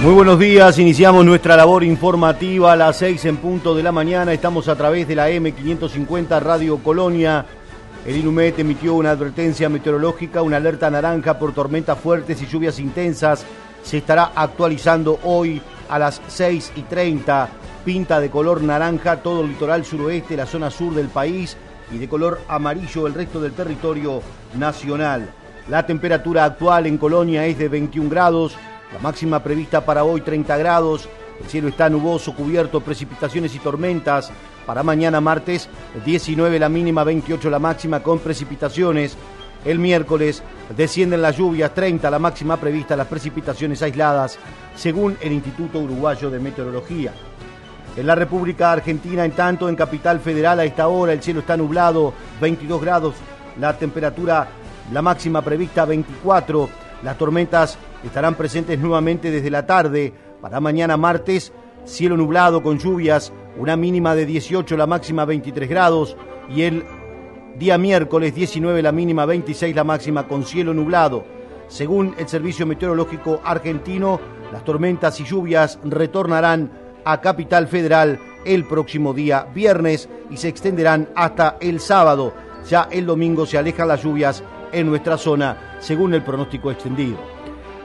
Muy buenos días, iniciamos nuestra labor informativa a las 6 en punto de la mañana. Estamos a través de la M550 Radio Colonia. El INUMET emitió una advertencia meteorológica, una alerta naranja por tormentas fuertes y lluvias intensas. Se estará actualizando hoy a las 6 y 30. Pinta de color naranja todo el litoral suroeste, la zona sur del país y de color amarillo el resto del territorio nacional. La temperatura actual en Colonia es de 21 grados la máxima prevista para hoy 30 grados. El cielo está nuboso, cubierto, precipitaciones y tormentas. Para mañana martes 19 la mínima, 28 la máxima con precipitaciones. El miércoles descienden las lluvias, 30 la máxima prevista, las precipitaciones aisladas, según el Instituto Uruguayo de Meteorología. En la República Argentina, en tanto, en Capital Federal a esta hora el cielo está nublado, 22 grados, la temperatura, la máxima prevista 24, las tormentas estarán presentes nuevamente desde la tarde. Para mañana martes, cielo nublado con lluvias, una mínima de 18, la máxima 23 grados. Y el día miércoles 19, la mínima 26, la máxima con cielo nublado. Según el Servicio Meteorológico Argentino, las tormentas y lluvias retornarán a Capital Federal el próximo día viernes y se extenderán hasta el sábado. Ya el domingo se alejan las lluvias en nuestra zona, según el pronóstico extendido.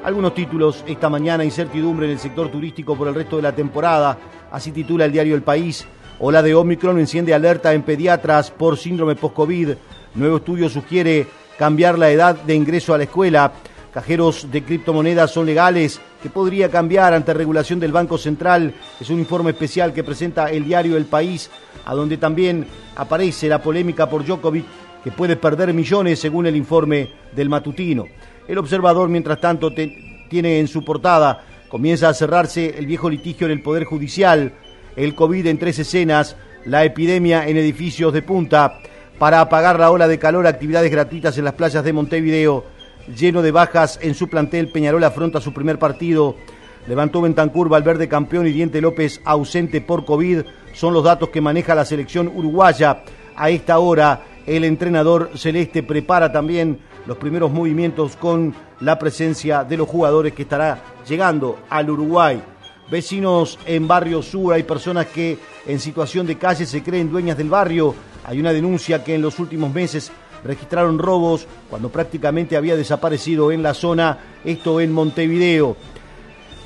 Algunos títulos esta mañana, incertidumbre en el sector turístico por el resto de la temporada, así titula el diario El País. Ola de Omicron enciende alerta en pediatras por síndrome post-COVID. Nuevo estudio sugiere cambiar la edad de ingreso a la escuela. Cajeros de criptomonedas son legales, que podría cambiar ante regulación del Banco Central. Es un informe especial que presenta el diario El País, a donde también aparece la polémica por Djokovic, que puede perder millones según el informe del matutino. El observador, mientras tanto, tiene en su portada, comienza a cerrarse el viejo litigio en el Poder Judicial, el COVID en tres escenas, la epidemia en edificios de punta, para apagar la ola de calor, actividades gratuitas en las playas de Montevideo, lleno de bajas en su plantel, Peñarol afronta su primer partido, levantó Bentancur, Valverde campeón y Diente López ausente por COVID, son los datos que maneja la selección uruguaya. A esta hora, el entrenador celeste prepara también los primeros movimientos con la presencia de los jugadores que estará llegando al Uruguay. Vecinos en Barrio Sur, hay personas que en situación de calle se creen dueñas del barrio. Hay una denuncia que en los últimos meses registraron robos cuando prácticamente había desaparecido en la zona, esto en Montevideo.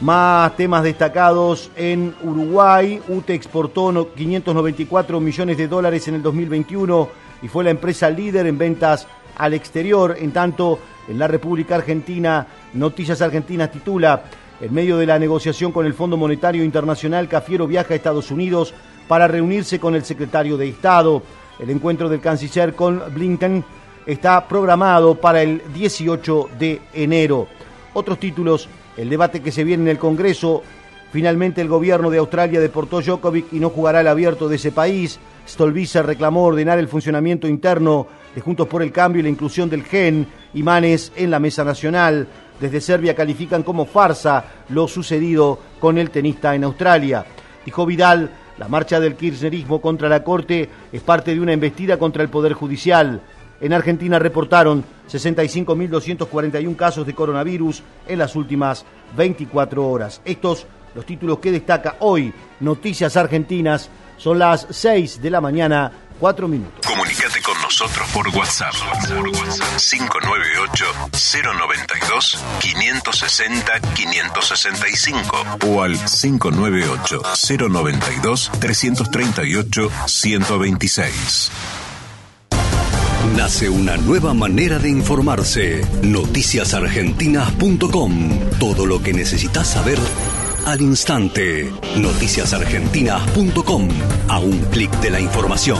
Más temas destacados en Uruguay. UTE exportó 594 millones de dólares en el 2021 y fue la empresa líder en ventas al exterior. En tanto, en la República Argentina, Noticias Argentinas titula, en medio de la negociación con el Fondo Monetario Internacional, Cafiero viaja a Estados Unidos para reunirse con el secretario de Estado. El encuentro del canciller con Blinken está programado para el 18 de enero. Otros títulos, el debate que se viene en el Congreso, finalmente el gobierno de Australia deportó Djokovic y no jugará el abierto de ese país. Stolbizer reclamó ordenar el funcionamiento interno de Juntos por el Cambio y la inclusión del GEN y Manes en la mesa nacional. Desde Serbia califican como farsa lo sucedido con el tenista en Australia. Dijo Vidal, la marcha del kirchnerismo contra la Corte es parte de una embestida contra el Poder Judicial. En Argentina reportaron 65.241 casos de coronavirus en las últimas 24 horas. Estos los títulos que destaca hoy Noticias Argentinas. Son las 6 de la mañana, 4 minutos. Comunicate con nosotros por WhatsApp. 598-092-560-565 o al 598-092-338-126. Nace una nueva manera de informarse. Noticiasargentinas.com. Todo lo que necesitas saber al instante. Noticiasargentinas.com. A un clic de la información.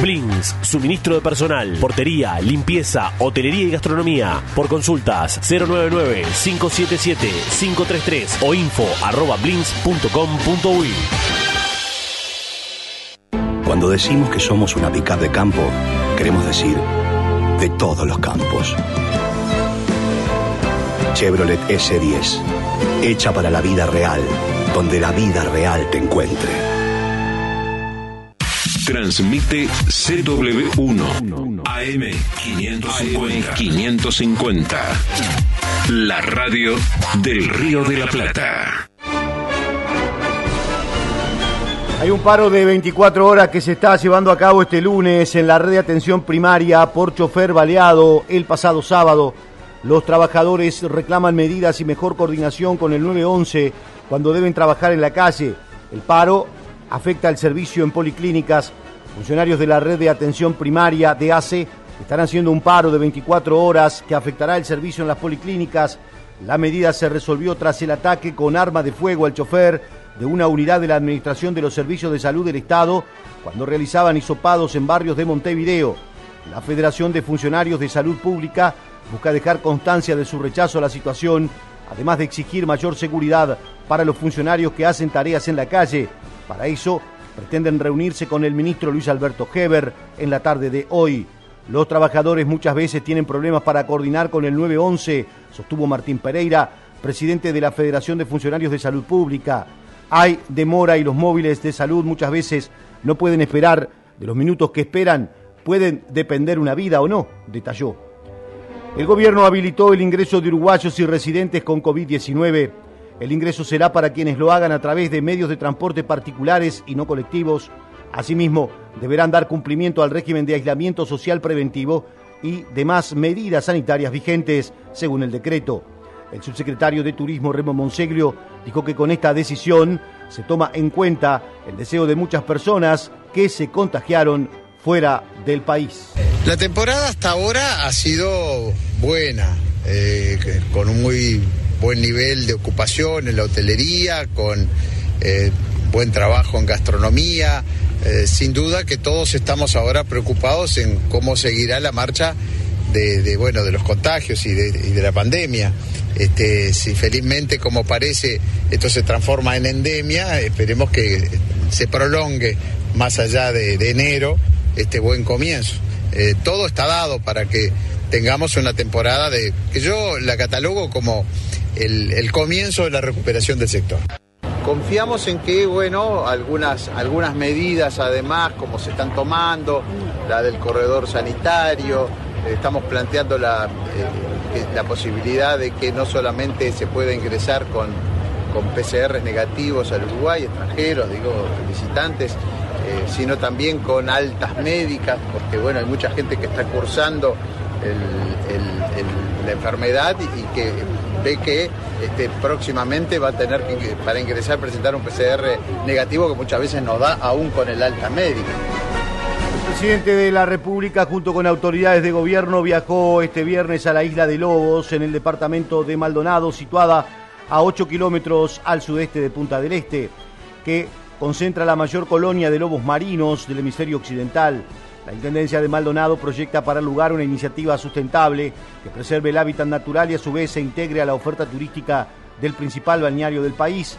Blins, suministro de personal, portería, limpieza, hotelería y gastronomía. Por consultas 099-577-533 o info arroba. Cuando decimos que somos una pickup de campo, queremos decir de todos los campos. Chevrolet S10, hecha para la vida real, donde la vida real te encuentre. Transmite CW1 AM 550. 550. La radio del Río de la Plata. Hay un paro de 24 horas que se está llevando a cabo este lunes en la red de atención primaria por chofer baleado el pasado sábado. Los trabajadores reclaman medidas y mejor coordinación con el 911 cuando deben trabajar en la calle. El paro afecta al servicio en policlínicas. Funcionarios de la red de atención primaria de ACE están haciendo un paro de 24 horas que afectará el servicio en las policlínicas. La medida se resolvió tras el ataque con arma de fuego al chofer de una unidad de la Administración de los Servicios de Salud del Estado cuando realizaban hisopados en barrios de Montevideo. La Federación de Funcionarios de Salud Pública busca dejar constancia de su rechazo a la situación, además de exigir mayor seguridad para los funcionarios que hacen tareas en la calle. Para eso, pretenden reunirse con el ministro Luis Alberto Heber en la tarde de hoy. Los trabajadores muchas veces tienen problemas para coordinar con el 911, sostuvo Martín Pereira, presidente de la Federación de Funcionarios de Salud Pública. Hay demora y los móviles de salud muchas veces no pueden esperar. De los minutos que esperan pueden depender una vida o no, detalló. El gobierno habilitó el ingreso de uruguayos y residentes con COVID-19 el ingreso será para quienes lo hagan a través de medios de transporte particulares y no colectivos. Asimismo, deberán dar cumplimiento al régimen de aislamiento social preventivo y demás medidas sanitarias vigentes, según el decreto. El subsecretario de Turismo, Remo Monseglio, dijo que con esta decisión se toma en cuenta el deseo de muchas personas que se contagiaron fuera del país. La temporada hasta ahora ha sido buena, eh, con un muy buen nivel de ocupación en la hotelería, con eh, buen trabajo en gastronomía. Eh, sin duda que todos estamos ahora preocupados en cómo seguirá la marcha de, bueno, de los contagios y de, la pandemia. Este, si felizmente, como parece, esto se transforma en endemia, esperemos que se prolongue más allá de, enero este buen comienzo. Eh, todo está dado para que tengamos una temporada de que yo la catalogo como el, comienzo de la recuperación del sector. Confiamos en que, bueno, algunas, algunas medidas además, como se están tomando, la del corredor sanitario, estamos planteando la, eh, la posibilidad de que no solamente se pueda ingresar con, con PCR negativos al Uruguay, extranjeros, digo, visitantes, eh, sino también con altas médicas, porque bueno, hay mucha gente que está cursando la enfermedad y que ve que este, próximamente va a tener que, para ingresar, presentar un PCR negativo que muchas veces no da aún con el alta médica. El presidente de la República, junto con autoridades de gobierno, viajó este viernes a la isla de Lobos, en el departamento de Maldonado, situada a 8 kilómetros al sudeste de Punta del Este, que concentra la mayor colonia de lobos marinos del hemisferio occidental. La Intendencia de Maldonado proyecta para el lugar una iniciativa sustentable que preserve el hábitat natural y a su vez se integre a la oferta turística del principal balneario del país.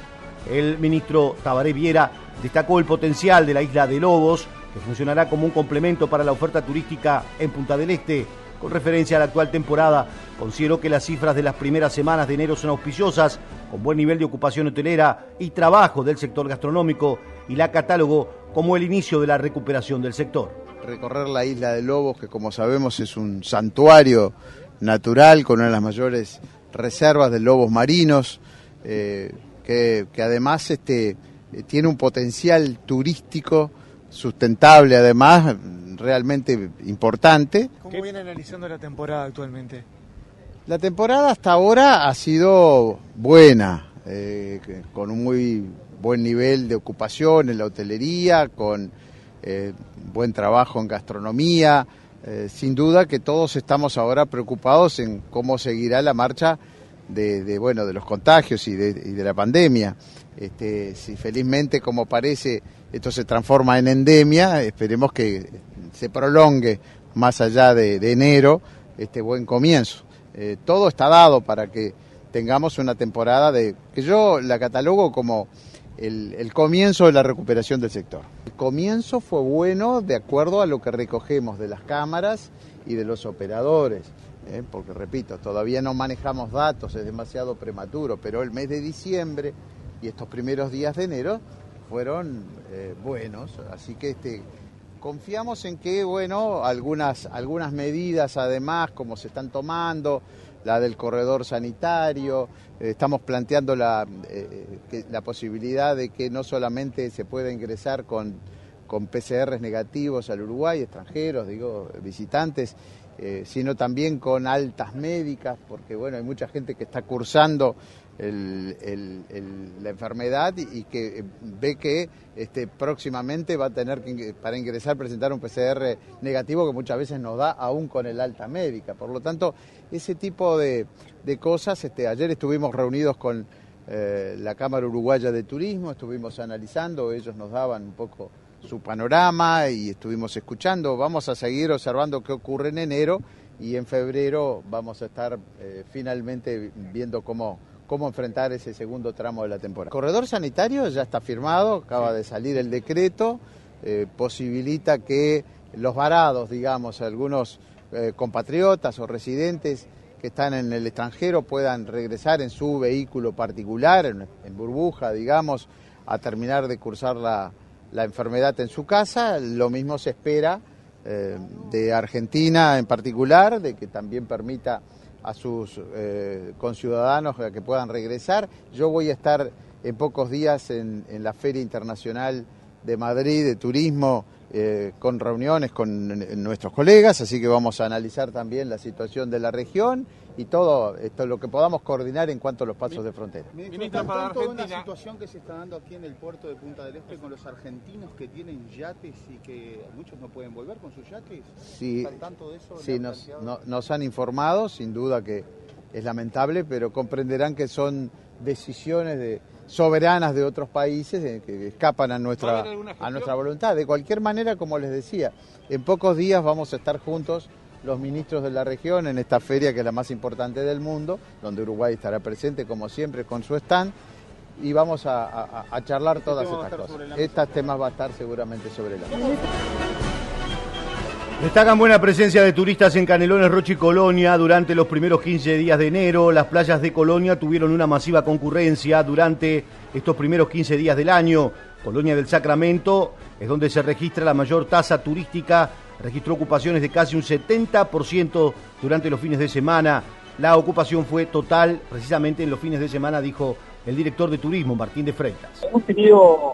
El ministro Tabaré Viera destacó el potencial de la isla de Lobos, que funcionará como un complemento para la oferta turística en Punta del Este. Con referencia a la actual temporada, considero que las cifras de las primeras semanas de enero son auspiciosas, con buen nivel de ocupación hotelera y trabajo del sector gastronómico, y la catálogo como el inicio de la recuperación del sector recorrer la isla de Lobos, que como sabemos es un santuario natural con una de las mayores reservas de lobos marinos, eh, que, además este, tiene un potencial turístico sustentable, además realmente importante. ¿Cómo viene analizando la temporada actualmente? La temporada hasta ahora ha sido buena, eh, con un muy buen nivel de ocupación en la hotelería, con eh, buen trabajo en gastronomía. Eh, sin duda que todos estamos ahora preocupados en cómo seguirá la marcha de, bueno, de los contagios y de, la pandemia. Este, si felizmente, como parece, esto se transforma en endemia, esperemos que se prolongue más allá de, enero este buen comienzo. Eh, todo está dado para que tengamos una temporada de que yo la catalogo como el, comienzo de la recuperación del sector. El comienzo fue bueno de acuerdo a lo que recogemos de las cámaras y de los operadores, ¿eh? porque repito, todavía no manejamos datos, es demasiado prematuro, pero el mes de diciembre y estos primeros días de enero fueron eh, buenos, así que este, confiamos en que, bueno, algunas, algunas medidas además, como se están tomando, la del corredor sanitario, eh, estamos planteando la, eh, la posibilidad de que no solamente se pueda ingresar con, con PCRs negativos al Uruguay, extranjeros, digo, visitantes, eh, sino también con altas médicas, porque bueno, hay mucha gente que está cursando la enfermedad y, que ve que este, próximamente va a tener que, para ingresar, presentar un PCR negativo que muchas veces nos da aún con el alta médica. Por lo tanto, ese tipo de, cosas, este, ayer estuvimos reunidos con eh, la Cámara Uruguaya de Turismo, estuvimos analizando, ellos nos daban un poco su panorama y estuvimos escuchando. Vamos a seguir observando qué ocurre en enero y en febrero vamos a estar eh, finalmente viendo cómo cómo enfrentar ese segundo tramo de la temporada. El corredor sanitario ya está firmado, acaba de salir el decreto, eh, posibilita que los varados, digamos, algunos eh, compatriotas o residentes que están en el extranjero puedan regresar en su vehículo particular, en, burbuja, digamos, a terminar de cursar la, enfermedad en su casa. Lo mismo se espera eh, de Argentina en particular, de que también permita a sus eh, conciudadanos que puedan regresar. Yo voy a estar en pocos días en, la Feria Internacional de Madrid de Turismo eh, con reuniones con nuestros colegas, así que vamos a analizar también la situación de la región y todo esto lo que podamos coordinar en cuanto a los pasos de frontera. Ministra, para toda una situación que se está dando aquí en el puerto de Punta del Este con los argentinos que tienen yates y que muchos no pueden volver con sus yates. Sí, tanto de eso sí nos, nos han informado, sin duda que es lamentable, pero comprenderán que son decisiones de, soberanas de otros países que escapan a nuestra, a nuestra voluntad. De cualquier manera, como les decía, en pocos días vamos a estar juntos los ministros de la región en esta feria que es la más importante del mundo, donde Uruguay estará presente como siempre con su stand y vamos a, charlar este todas estas cosas. Estos temas va a estar seguramente sobre la mesa. Destacan buena presencia de turistas en Canelones, Roche y Colonia durante los primeros 15 días de enero. Las playas de Colonia tuvieron una masiva concurrencia durante estos primeros 15 días del año. Colonia del Sacramento es donde se registra la mayor tasa turística registró ocupaciones de casi un 70% durante los fines de semana. La ocupación fue total precisamente en los fines de semana, dijo el director de turismo, Martín de Freitas. Hemos tenido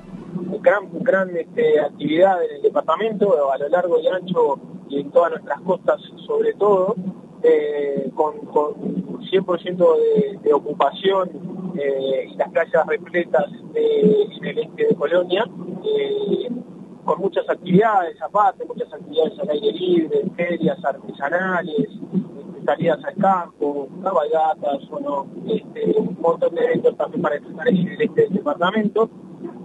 gran, gran este, actividad en el departamento, a lo largo y ancho y en todas nuestras costas sobre todo, eh, con, 100% de, ocupación eh, y las playas repletas en el este de Colonia. Eh, con muchas actividades aparte, muchas actividades al aire libre, ferias artesanales, salidas al campo, cabalgatas, bueno, este, un montón de eventos también para estar en el este del departamento.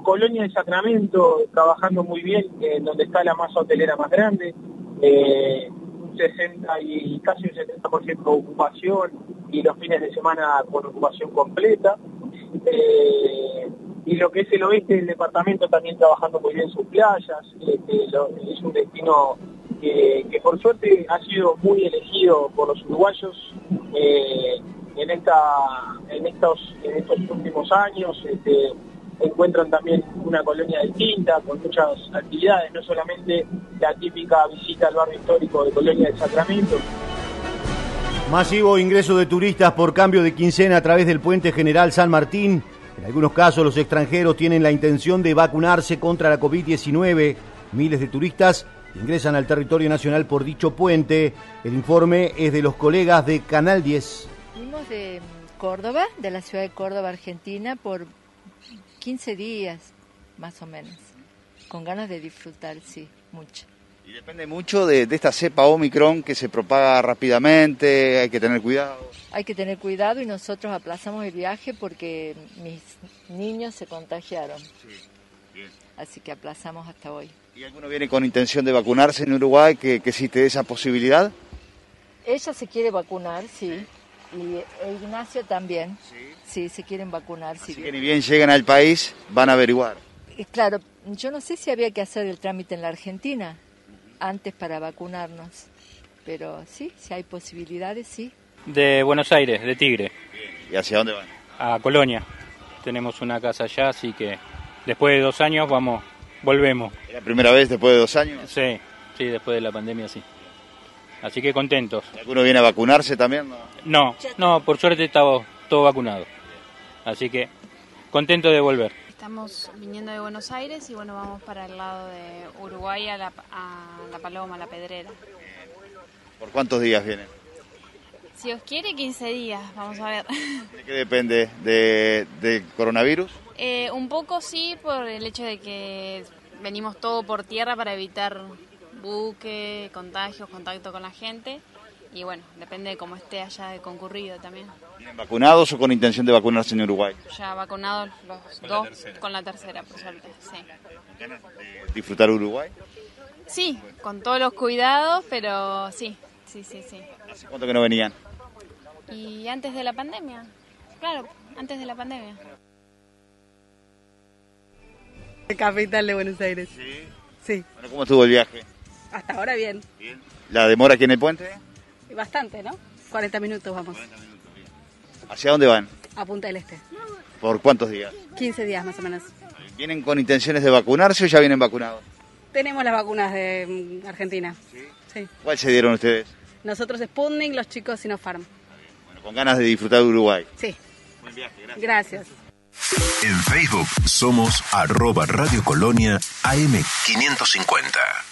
Colonia de Sacramento trabajando muy bien, en donde está la masa hotelera más grande, eh, 60 y casi un 70% de ocupación y los fines de semana con ocupación completa. Eh, y lo que es el oeste del departamento también trabajando muy bien sus playas, este, es un destino que, por suerte ha sido muy elegido por los uruguayos eh, en, esta, en, estos, en estos últimos años. Este, encuentran también una colonia distinta, con muchas actividades, no solamente la típica visita al barrio histórico de Colonia de Sacramento. Masivo ingreso de turistas por cambio de quincena a través del puente general San Martín. En algunos casos los extranjeros tienen la intención de vacunarse contra la COVID-19. Miles de turistas ingresan al territorio nacional por dicho puente. El informe es de los colegas de Canal 10. Venimos de Córdoba, de la ciudad de Córdoba, Argentina, por 15 días, más o menos. Con ganas de disfrutar, sí, mucho. Y depende mucho de, de, esta cepa Omicron que se propaga rápidamente, hay que tener cuidado. Hay que tener cuidado y nosotros aplazamos el viaje porque mis niños se contagiaron. Sí, bien. Así que aplazamos hasta hoy. ¿Y alguno viene con intención de vacunarse en Uruguay que, que existe esa posibilidad? Ella se quiere vacunar, sí. Y Ignacio también. Sí. Sí, se quieren vacunar. Así si que ni bien llegan al país, van a averiguar. Claro, yo no sé si había que hacer el trámite en la Argentina antes para vacunarnos, pero sí, si hay posibilidades, sí. De Buenos Aires, de Tigre. ¿Y hacia dónde van? A Colonia. Tenemos una casa allá, así que después de dos años vamos, volvemos. ¿Es la primera vez después de dos años? Sí, sí, después de la pandemia, sí. Así que contentos. ¿Alguno viene a vacunarse también? No, no, no por suerte estamos todos vacunados. Así que contento de volver. Estamos viniendo de Buenos Aires y bueno, vamos para el lado de Uruguay a La, a la Paloma, a La Pedrera. ¿Por cuántos días vienen? Si os quiere, 15 días, vamos a ver. ¿De qué depende? ¿De, de coronavirus? Eh, un poco sí, por el hecho de que venimos todo por tierra para evitar buque, contagios, contacto con la gente. Y bueno, depende de cómo esté allá de concurrido también. ¿Vienen vacunados o con intención de vacunarse en Uruguay? Ya vacunados los Con dos, la con la tercera, por suerte, sí. ¿Ganas de disfrutar Uruguay? Sí, con todos los cuidados, pero sí, sí, sí, sí. ¿Hace cuánto que no venían? Y antes de la pandemia, claro, antes de la pandemia. Capital de Buenos Aires. Sí. Sí, Bueno, ¿cómo estuvo el viaje? hasta ahora bien. ¿La demora aquí en el puente? Bastante, ¿no? 40 minutos vamos. ¿Hacia dónde van? A Punta del Este. ¿Por cuántos días? 15 días más o menos. ¿Vienen con intenciones de vacunarse o ya vienen vacunados? Tenemos las vacunas de mm, Argentina. Sí. ¿Cuál se dieron ustedes? Nosotros Sputnik, los chicos Sinopharm. Bueno, con ganas de disfrutar de Uruguay. Sí. Gracias. En Facebook somos arroba Radio Colonia AM550.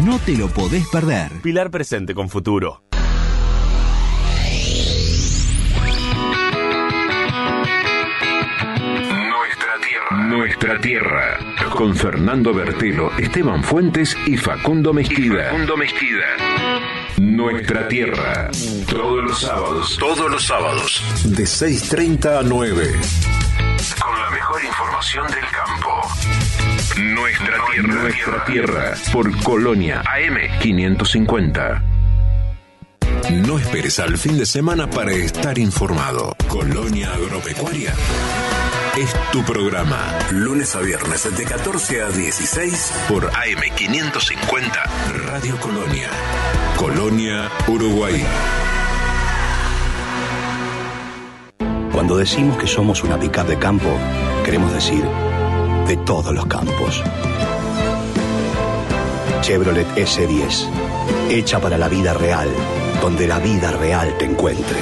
No te lo podés perder. Pilar presente con futuro. Nuestra tierra. Nuestra tierra. Con Fernando Bertelo, Esteban Fuentes y Facundo Mezquida. Facundo Mezquida. Nuestra tierra. Todos los sábados. Todos los sábados. De 6.30 a 9. Con la mejor información del campo. Nuestra tierra. Nuestra tierra. Por Colonia. AM550. No esperes al fin de semana para estar informado. Colonia Agropecuaria es tu programa. Lunes a viernes de 14 a 16 por AM550 Radio Colonia. Colonia, Uruguay. Cuando decimos que somos una pickup de campo, queremos decir de todos los campos. Chevrolet S10, hecha para la vida real, donde la vida real te encuentre.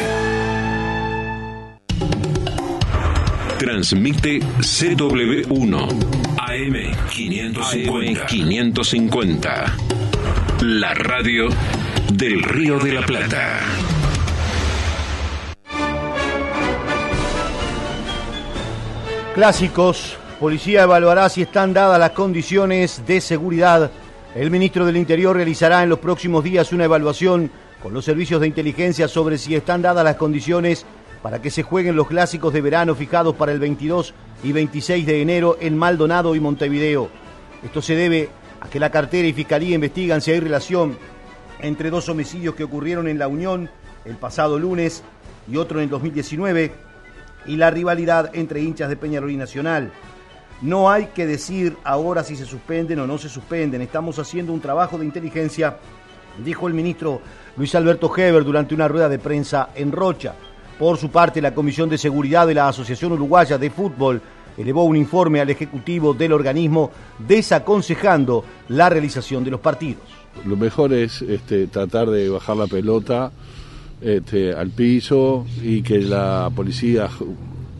Transmite CW1 AM550. 550. La radio del Río de la Plata. Clásicos. Policía evaluará si están dadas las condiciones de seguridad. El ministro del Interior realizará en los próximos días una evaluación con los servicios de inteligencia sobre si están dadas las condiciones para que se jueguen los clásicos de verano fijados para el 22 y 26 de enero en Maldonado y Montevideo. Esto se debe a que la cartera y fiscalía investigan si hay relación entre dos homicidios que ocurrieron en La Unión el pasado lunes y otro en el 2019 y la rivalidad entre hinchas de Peñarol y Nacional. No hay que decir ahora si se suspenden o no se suspenden. Estamos haciendo un trabajo de inteligencia, dijo el ministro Luis Alberto Heber durante una rueda de prensa en Rocha. Por su parte, la Comisión de Seguridad de la Asociación Uruguaya de Fútbol elevó un informe al Ejecutivo del organismo desaconsejando la realización de los partidos. Lo mejor es este, tratar de bajar la pelota este, al piso y que la policía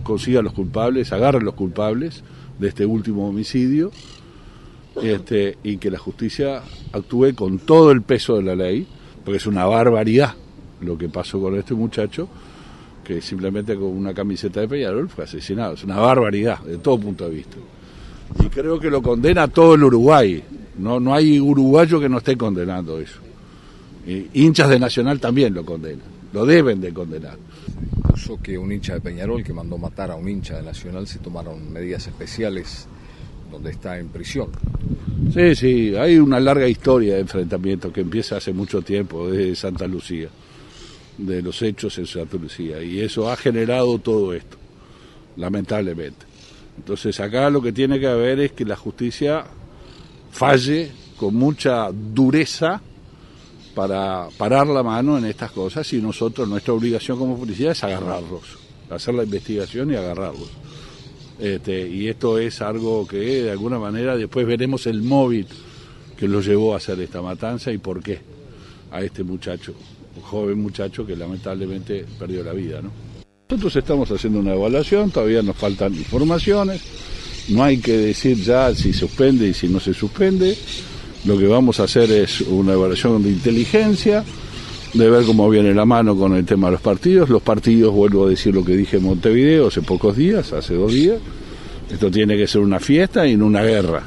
consiga los culpables, agarre los culpables de este último homicidio este, y que la justicia actúe con todo el peso de la ley, porque es una barbaridad lo que pasó con este muchacho, que simplemente con una camiseta de Peñarol fue asesinado. Es una barbaridad, de todo punto de vista. Y creo que lo condena todo el Uruguay. No, no hay uruguayo que no esté condenando eso. Hinchas de Nacional también lo condenan. Lo deben de condenar. Puso que un hincha de Peñarol que mandó matar a un hincha de Nacional se tomaron medidas especiales donde está en prisión. Sí, sí, hay una larga historia de enfrentamiento que empieza hace mucho tiempo, desde Santa Lucía, de los hechos en Santa Lucía, y eso ha generado todo esto, lamentablemente. Entonces acá lo que tiene que haber es que la justicia falle con mucha dureza para parar la mano en estas cosas y nosotros, nuestra obligación como policía es agarrarlos, hacer la investigación y agarrarlos. Este, y esto es algo que de alguna manera después veremos el móvil que lo llevó a hacer esta matanza y por qué a este muchacho, un joven muchacho que lamentablemente perdió la vida. ¿no? Nosotros estamos haciendo una evaluación, todavía nos faltan informaciones, no hay que decir ya si suspende y si no se suspende, lo que vamos a hacer es una evaluación de inteligencia, de ver cómo viene la mano con el tema de los partidos. Los partidos, vuelvo a decir lo que dije en Montevideo hace pocos días, hace dos días, esto tiene que ser una fiesta y no una guerra.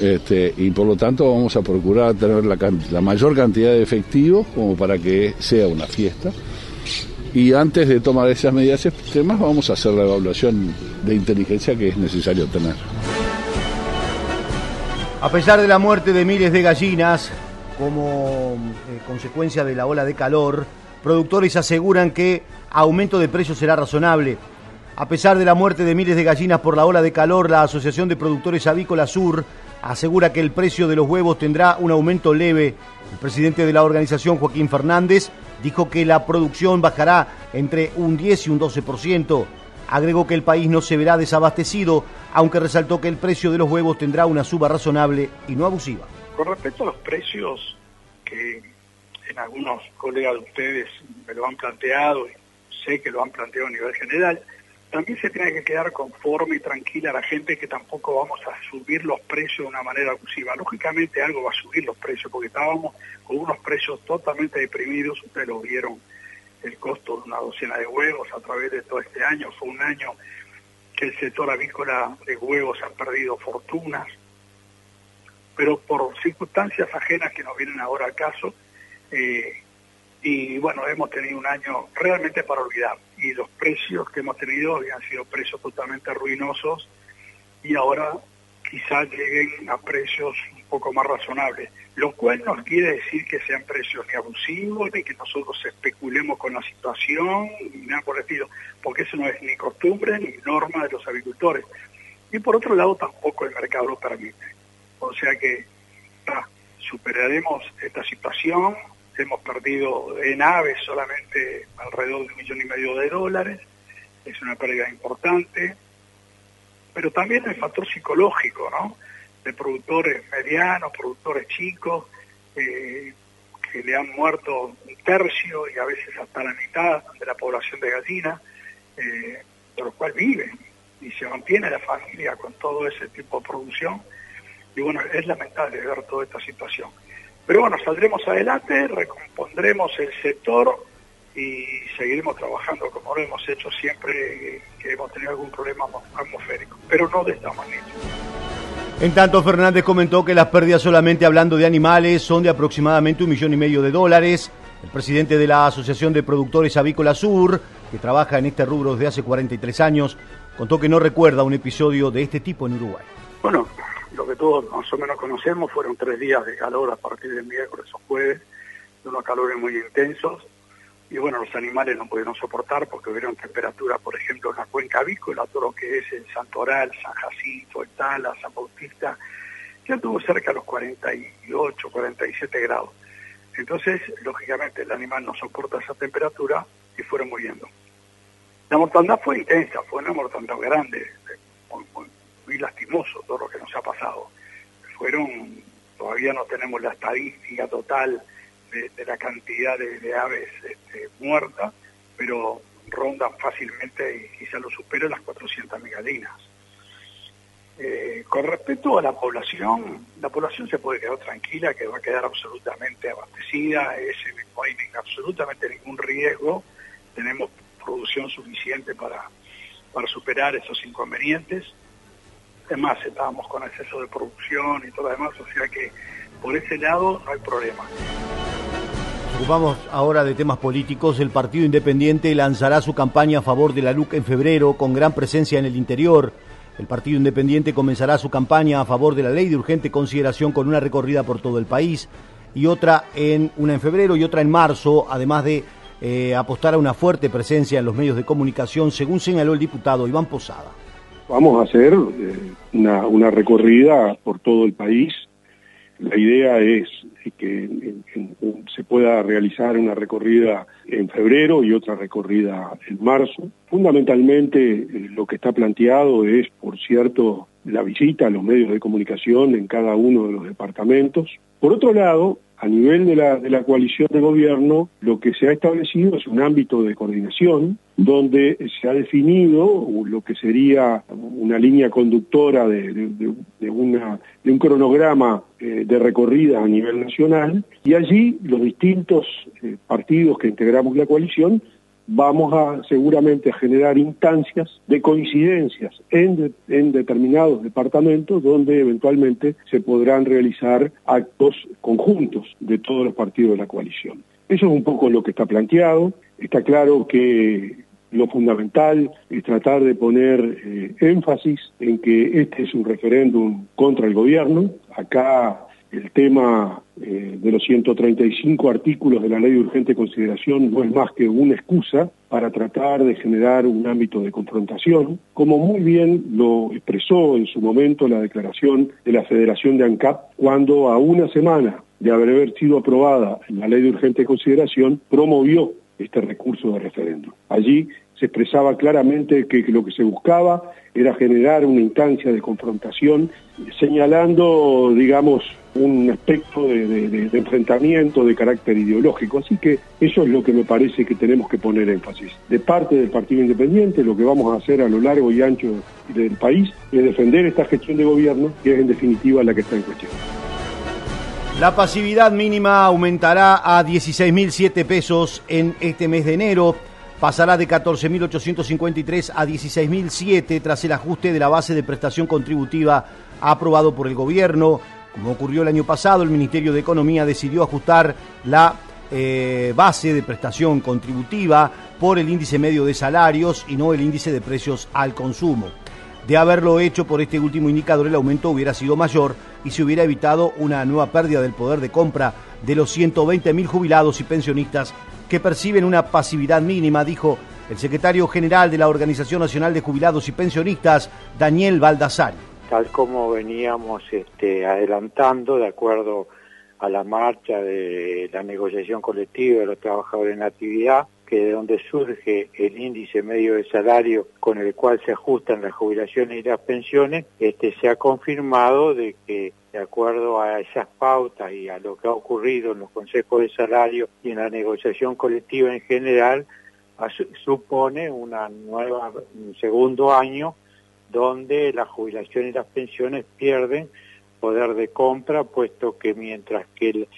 Este, y por lo tanto vamos a procurar tener la, la mayor cantidad de efectivos como para que sea una fiesta. Y antes de tomar esas medidas extremas vamos a hacer la evaluación de inteligencia que es necesario tener. A pesar de la muerte de miles de gallinas, como eh, consecuencia de la ola de calor, productores aseguran que aumento de precios será razonable. A pesar de la muerte de miles de gallinas por la ola de calor, la Asociación de Productores Avícolas Sur asegura que el precio de los huevos tendrá un aumento leve. El presidente de la organización, Joaquín Fernández, dijo que la producción bajará entre un 10 y un 12%. Agregó que el país no se verá desabastecido, aunque resaltó que el precio de los huevos tendrá una suba razonable y no abusiva. Con respecto a los precios que en algunos colegas de ustedes me lo han planteado y sé que lo han planteado a nivel general, también se tiene que quedar conforme y tranquila la gente que tampoco vamos a subir los precios de una manera abusiva. Lógicamente algo va a subir los precios porque estábamos con unos precios totalmente deprimidos, ustedes lo vieron, el costo de una docena de huevos a través de todo este año, fue un año que el sector avícola de huevos ha perdido fortunas, pero por circunstancias ajenas que nos vienen ahora al caso, eh, y bueno, hemos tenido un año realmente para olvidar, y los precios que hemos tenido habían sido precios totalmente ruinosos, y ahora quizás lleguen a precios un poco más razonables, lo cual no quiere decir que sean precios ni abusivos, ni que nosotros especulemos con la situación, ni nada por el estilo, porque eso no es ni costumbre ni norma de los agricultores. Y por otro lado tampoco el mercado lo permite. O sea que superaremos esta situación, hemos perdido en aves solamente alrededor de un millón y medio de dólares, es una pérdida importante, pero también el factor psicológico, ¿no? De productores medianos, productores chicos, eh, que le han muerto un tercio y a veces hasta la mitad de la población de gallinas, eh, de los cuales viven y se mantiene la familia con todo ese tipo de producción y bueno, es lamentable ver toda esta situación. Pero bueno, saldremos adelante, recompondremos el sector y seguiremos trabajando como lo hemos hecho siempre que hemos tenido algún problema atmosférico, pero no de esta magnitud. En tanto, Fernández comentó que las pérdidas solamente hablando de animales son de aproximadamente un millón y medio de dólares. El presidente de la Asociación de Productores Avícola Sur, que trabaja en este rubro desde hace 43 años, contó que no recuerda un episodio de este tipo en Uruguay. Bueno, lo que todos más o menos conocemos fueron tres días de calor a partir del miércoles o jueves, de unos calores muy intensos, y bueno, los animales no pudieron soportar porque hubieron temperaturas, por ejemplo, en la cuenca avícola, todo lo que es el Santoral, San Jacinto, el Tala, San Bautista, ya tuvo cerca de los 48, 47 grados. Entonces, lógicamente, el animal no soporta esa temperatura y fueron muriendo. La mortandad fue intensa, fue una mortandad grande, muy, muy lastimoso todo lo que nos ha pasado. Fueron, todavía no tenemos la estadística total de, la cantidad de, aves este, muertas, pero rondan fácilmente y quizá lo superan las 400 galinas. Eh, con respecto a la población, la población se puede quedar tranquila que va a quedar absolutamente abastecida, no hay absolutamente ningún riesgo, tenemos producción suficiente para, para superar esos inconvenientes. Además, estábamos con exceso de producción y todo lo demás, o sea que por ese lado no hay problema. Ocupamos ahora de temas políticos. El Partido Independiente lanzará su campaña a favor de la LUC en febrero con gran presencia en el interior. El Partido Independiente comenzará su campaña a favor de la ley de urgente consideración con una recorrida por todo el país y otra en una en febrero y otra en marzo, además de eh, apostar a una fuerte presencia en los medios de comunicación, según señaló el diputado Iván Posada. Vamos a hacer eh, una, una recorrida por todo el país la idea es que se pueda realizar una recorrida en febrero y otra recorrida en marzo. Fundamentalmente eh, lo que está planteado es, por cierto, la visita a los medios de comunicación en cada uno de los departamentos. Por otro lado, a nivel de la, de la coalición de gobierno, lo que se ha establecido es un ámbito de coordinación donde se ha definido lo que sería una línea conductora de, una, de un cronograma eh, de recorrida a nivel nacional. Y allí los distintos eh, partidos que integramos la coalición vamos a seguramente generar instancias de coincidencias en, en, determinados departamentos donde eventualmente se podrán realizar actos conjuntos de todos los partidos de la coalición. Eso es un poco lo que está planteado. Está claro que lo fundamental es tratar de poner eh, énfasis en que este es un referéndum contra el gobierno. Acá el tema eh, de los 135 artículos de la ley de urgente consideración no es más que una excusa para tratar de generar un ámbito de confrontación, como muy bien lo expresó en su momento la declaración de la Federación de ANCAP, cuando a una semana de haber sido aprobada la ley de urgente consideración, promovió este recurso de referéndum. Allí se expresaba claramente que, lo que se buscaba era generar una instancia de confrontación, señalando, digamos, un aspecto de, enfrentamiento de carácter ideológico. Así que eso es lo que me parece que tenemos que poner énfasis. De parte del Partido Independiente, lo que vamos a hacer a lo largo y ancho del país es defender esta gestión de gobierno, que es en definitiva la que está en cuestión. La pasividad mínima aumentará a 16.007 pesos en este mes de enero pasará de 14.853 a 16.007 tras el ajuste de la base de prestación contributiva aprobado por el gobierno. Como ocurrió el año pasado, el Ministerio de Economía decidió ajustar la eh, base de prestación contributiva por el índice medio de salarios y no el índice de precios al consumo. De haberlo hecho por este último indicador, el aumento hubiera sido mayor y se hubiera evitado una nueva pérdida del poder de compra de los 120.000 jubilados y pensionistas que perciben una pasividad mínima, dijo el secretario general de la Organización Nacional de Jubilados y Pensionistas, Daniel Baldassari. Tal como veníamos este, adelantando, de acuerdo a la marcha de la negociación colectiva de los trabajadores en actividad, que de donde surge el índice medio de salario con el cual se ajustan las jubilaciones y las pensiones, este, se ha confirmado de que de acuerdo a esas pautas y a lo que ha ocurrido en los consejos de salario y en la negociación colectiva en general, supone un segundo año donde la jubilación y las pensiones pierden poder de compra, puesto que mientras que el,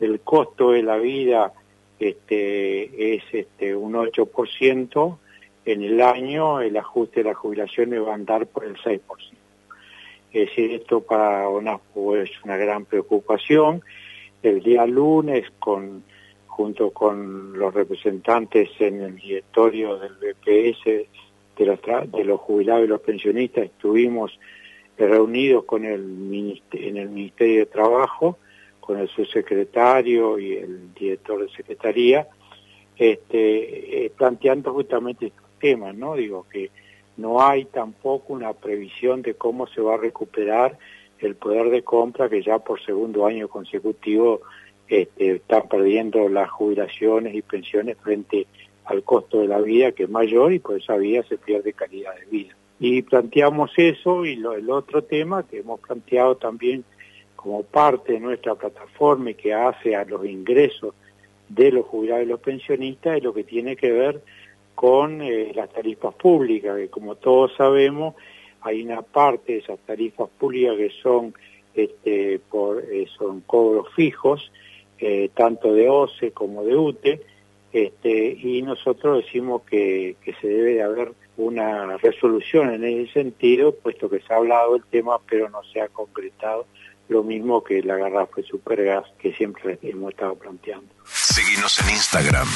el costo de la vida este, es este, un 8%, en el año el ajuste de las jubilaciones va a andar por el 6%. Es decir, esto para ONASPO es una gran preocupación. El día lunes, con, junto con los representantes en el directorio del BPS, de los, de los jubilados y los pensionistas, estuvimos reunidos con el en el Ministerio de Trabajo, con el subsecretario y el director de Secretaría, este, eh, planteando justamente estos temas, ¿no? Digo que no hay tampoco una previsión de cómo se va a recuperar el poder de compra que ya por segundo año consecutivo este, están perdiendo las jubilaciones y pensiones frente al costo de la vida que es mayor y por esa vía se pierde calidad de vida. Y planteamos eso y el otro tema que hemos planteado también como parte de nuestra plataforma y que hace a los ingresos de los jubilados y los pensionistas es lo que tiene que ver con eh, las tarifas públicas, que como todos sabemos hay una parte de esas tarifas públicas que son este, por, eh, son cobros fijos, eh, tanto de OCE como de UTE, este, y nosotros decimos que, que se debe de haber una resolución en ese sentido, puesto que se ha hablado del tema, pero no se ha concretado lo mismo que la garrafa de supergas que siempre hemos estado planteando. Seguimos en Instagram,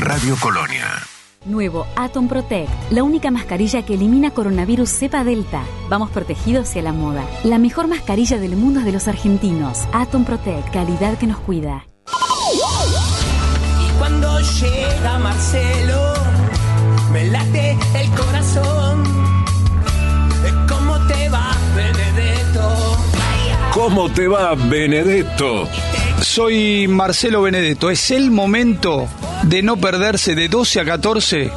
Radio Colonia. Nuevo Atom Protect, la única mascarilla que elimina coronavirus cepa delta. Vamos protegidos hacia la moda. La mejor mascarilla del mundo es de los argentinos. Atom Protect, calidad que nos cuida. Y cuando llega Marcelo, me late el corazón. ¿Cómo te va, Benedetto? ¿Cómo te va, Benedetto? Soy Marcelo Benedetto. Es el momento de no perderse de 12 a 14.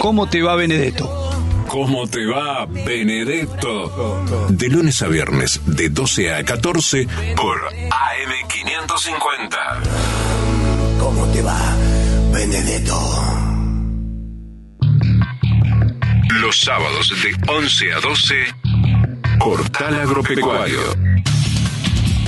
¿Cómo te va, Benedetto? ¿Cómo te va, Benedetto? De lunes a viernes, de 12 a 14, por AM550. ¿Cómo te va, Benedetto? Los sábados de 11 a 12, Portal Agropecuario.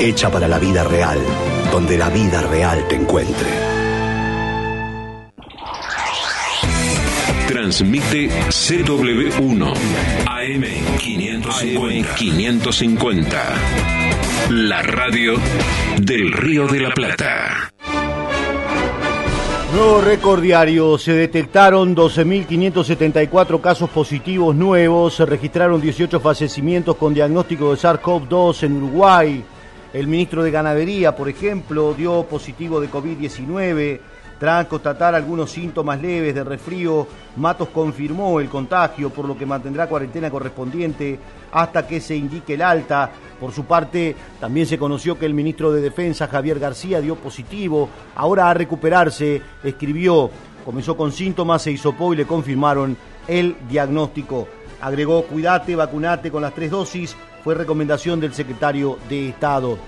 hecha para la vida real, donde la vida real te encuentre. Transmite CW1 AM 550. 550. La radio del Río de la Plata. Nuevo récord diario, se detectaron 12.574 casos positivos nuevos, se registraron 18 fallecimientos con diagnóstico de SARS-CoV-2 en Uruguay. El ministro de Ganadería, por ejemplo, dio positivo de COVID-19. Tras constatar algunos síntomas leves de resfrío, Matos confirmó el contagio, por lo que mantendrá cuarentena correspondiente hasta que se indique el alta. Por su parte, también se conoció que el ministro de Defensa, Javier García, dio positivo. Ahora a recuperarse, escribió, comenzó con síntomas, se hisopó y le confirmaron el diagnóstico. Agregó, cuídate, vacunate con las tres dosis, fue recomendación del secretario de Estado.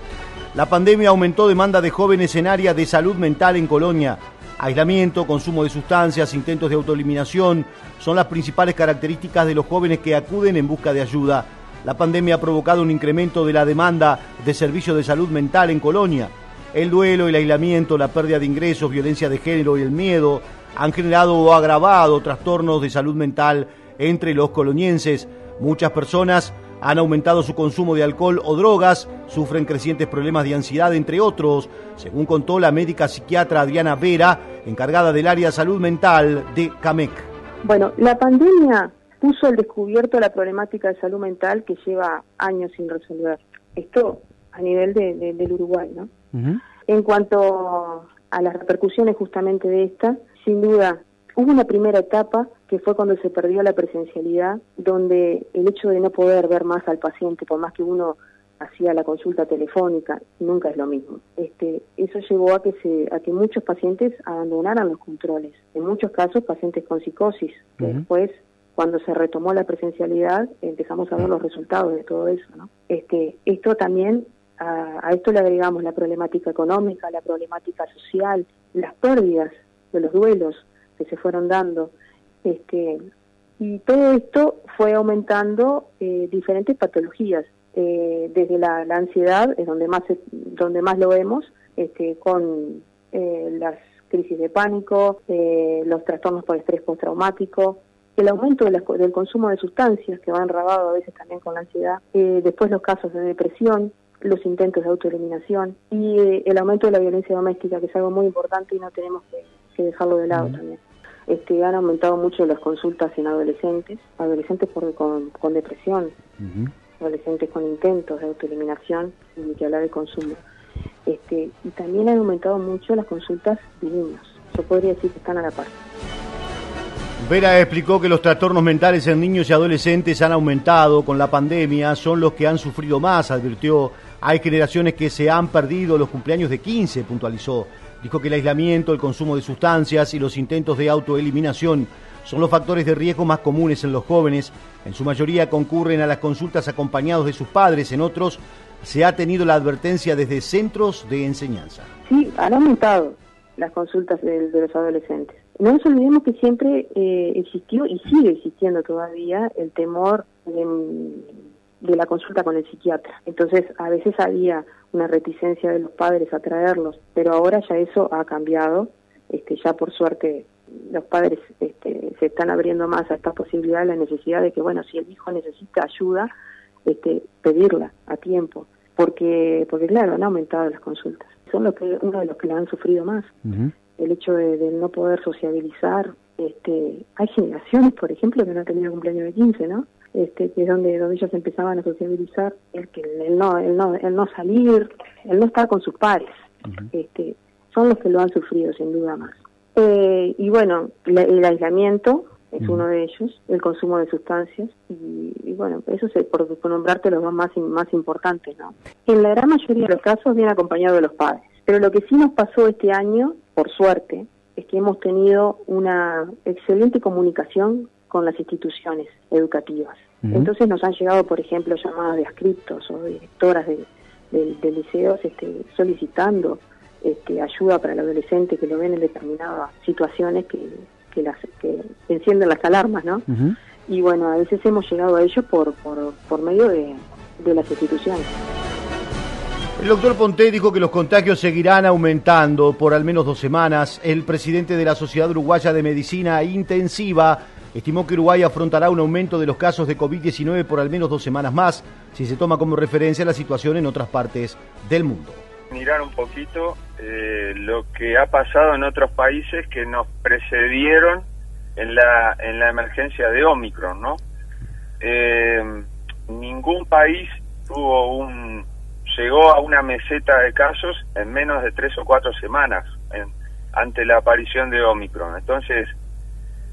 La pandemia aumentó demanda de jóvenes en área de salud mental en Colonia. Aislamiento, consumo de sustancias, intentos de autoeliminación son las principales características de los jóvenes que acuden en busca de ayuda. La pandemia ha provocado un incremento de la demanda de servicios de salud mental en Colonia. El duelo, el aislamiento, la pérdida de ingresos, violencia de género y el miedo han generado o agravado trastornos de salud mental entre los colonienses. Muchas personas han aumentado su consumo de alcohol o drogas, sufren crecientes problemas de ansiedad, entre otros, según contó la médica psiquiatra Adriana Vera, encargada del área de salud mental de CAMEC. Bueno, la pandemia puso al descubierto la problemática de salud mental que lleva años sin resolver. Esto a nivel de, de, del Uruguay, ¿no? En cuanto a las repercusiones justamente de esta, sin duda hubo una primera etapa que fue cuando se perdió la presencialidad, donde el hecho de no poder ver más al paciente, por más que uno hacía la consulta telefónica, nunca es lo mismo. Este, eso llevó a que se, a que muchos pacientes abandonaran los controles. En muchos casos pacientes con psicosis. que Después, cuando se retomó la presencialidad, empezamos a ver los resultados de todo eso. ¿no? Este, esto también a, a esto le agregamos la problemática económica, la problemática social, las pérdidas de los duelos que se fueron dando. Este, y todo esto fue aumentando eh, diferentes patologías, eh, desde la, la, ansiedad, es donde más, donde más lo vemos, este, con eh, las crisis de pánico, los trastornos por estrés postraumático, el aumento de la, del consumo de sustancias que va enrabado a veces también con la ansiedad, después los casos de depresión, los intentos de autoeliminación y el aumento de la violencia doméstica, que es algo muy importante y no tenemos que, que dejarlo de lado también. Este, han aumentado mucho las consultas en adolescentes, adolescentes por, con, con depresión, adolescentes con intentos de autoeliminación y que hablar de consumo. Este, y también han aumentado mucho las consultas de niños. Yo podría decir que están a la par. Vera explicó que los trastornos mentales en niños y adolescentes han aumentado con la pandemia, son los que han sufrido más, advirtió. Hay generaciones que se han perdido los cumpleaños de 15, puntualizó. Dijo que el aislamiento, el consumo de sustancias y los intentos de autoeliminación son los factores de riesgo más comunes en los jóvenes. En su mayoría concurren a las consultas acompañados de sus padres, en otros se ha tenido la advertencia desde centros de enseñanza. Sí, han aumentado las consultas de, los adolescentes. No nos olvidemos que siempre eh, existió y sigue existiendo todavía el temor de, de, la consulta con el psiquiatra. Entonces, a veces había una reticencia de los padres a traerlos, pero ahora ya eso ha cambiado. Este, ya por suerte los padres este, se están abriendo más a esta posibilidad, la necesidad de que, bueno, si el hijo necesita ayuda, este, pedirla a tiempo, porque, porque claro, han aumentado las consultas. Son los que, uno de los que la han sufrido más. El hecho de, no poder sociabilizar. Este, hay generaciones, por ejemplo, que no han tenido cumpleaños de 15, ¿no? Este, que es donde, donde ellos empezaban a sociabilizar, el, que, el, no, el, no, el no salir, el no estar con sus pares. este, son los que lo han sufrido, sin duda más. Eh, y bueno, el aislamiento es uno de ellos, el consumo de sustancias, y, bueno, eso es por, nombrarte los dos más, más importantes, ¿no? En la gran mayoría de los casos viene acompañado de los padres, pero lo que sí nos pasó este año, por suerte, es que hemos tenido una excelente comunicación con las instituciones educativas. Entonces nos han llegado, por ejemplo, llamadas de ascriptos o directoras de, de liceos este, solicitando este, ayuda para el adolescente que lo ven en determinadas situaciones que, que, las, que encienden las alarmas, ¿no? Y bueno, a veces hemos llegado a ello por, por, por medio de, de las instituciones. El doctor Ponté dijo que los contagios seguirán aumentando por al menos dos semanas. El presidente de la Sociedad Uruguaya de Medicina Intensiva estimó que Uruguay afrontará un aumento de los casos de COVID-19 por al menos dos semanas más, si se toma como referencia la situación en otras partes del mundo mirar un poquito eh, lo que ha pasado en otros países que nos precedieron en la, en la emergencia de Omicron, ¿no? Eh, ningún país tuvo un llegó a una meseta de casos en menos de tres o cuatro semanas ante la aparición de Omicron. Entonces,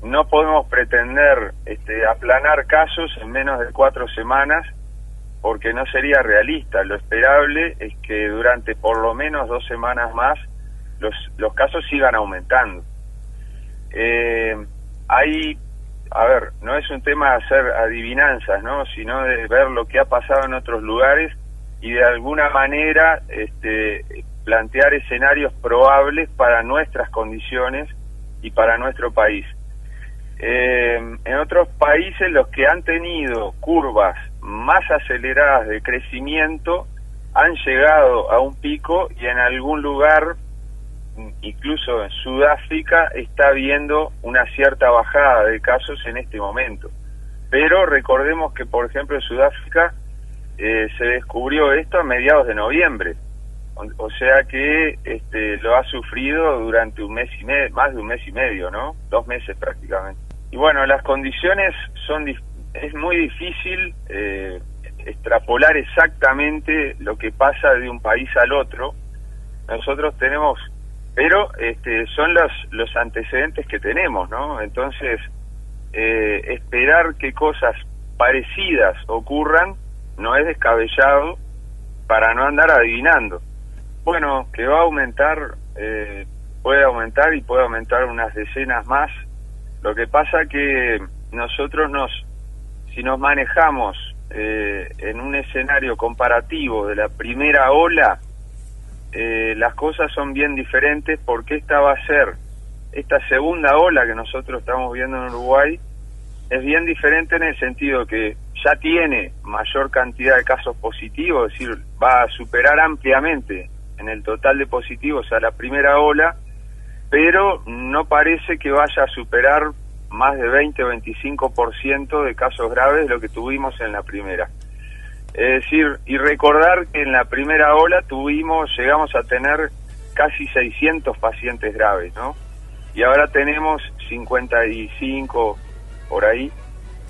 no podemos pretender este, aplanar casos en menos de cuatro semanas porque no sería realista. Lo esperable es que durante por lo menos dos semanas más los, los casos sigan aumentando. Eh, hay, a ver, no es un tema de hacer adivinanzas, ¿no? sino de ver lo que ha pasado en otros lugares y de alguna manera este, plantear escenarios probables para nuestras condiciones y para nuestro país. Eh, en otros países los que han tenido curvas más aceleradas de crecimiento han llegado a un pico y en algún lugar, incluso en Sudáfrica, está habiendo una cierta bajada de casos en este momento. Pero recordemos que, por ejemplo, en Sudáfrica eh, se descubrió esto a mediados de noviembre. O, sea que este, lo ha sufrido durante un mes y medio, más de un mes y medio, ¿no? Dos meses prácticamente. Y bueno, las condiciones son es muy difícil eh, extrapolar exactamente lo que pasa de un país al otro. Nosotros tenemos, pero este, son los, los antecedentes que tenemos, ¿no? Entonces, eh, esperar que cosas parecidas ocurran no es descabellado para no andar adivinando. Bueno, que va a aumentar, eh, puede aumentar y puede aumentar unas decenas más. Lo que pasa que nosotros nos si nos manejamos eh, en un escenario comparativo de la primera ola, eh, las cosas son bien diferentes porque esta va a ser, esta segunda ola que nosotros estamos viendo en Uruguay, es bien diferente en el sentido que ya tiene mayor cantidad de casos positivos, es decir, va a superar ampliamente en el total de positivos a la primera ola, pero no parece que vaya a superar más de 20 o 25% de casos graves de lo que tuvimos en la primera. Es decir, y recordar que en la primera ola tuvimos, llegamos a tener casi 600 pacientes graves, ¿no? y ahora tenemos 55 por ahí.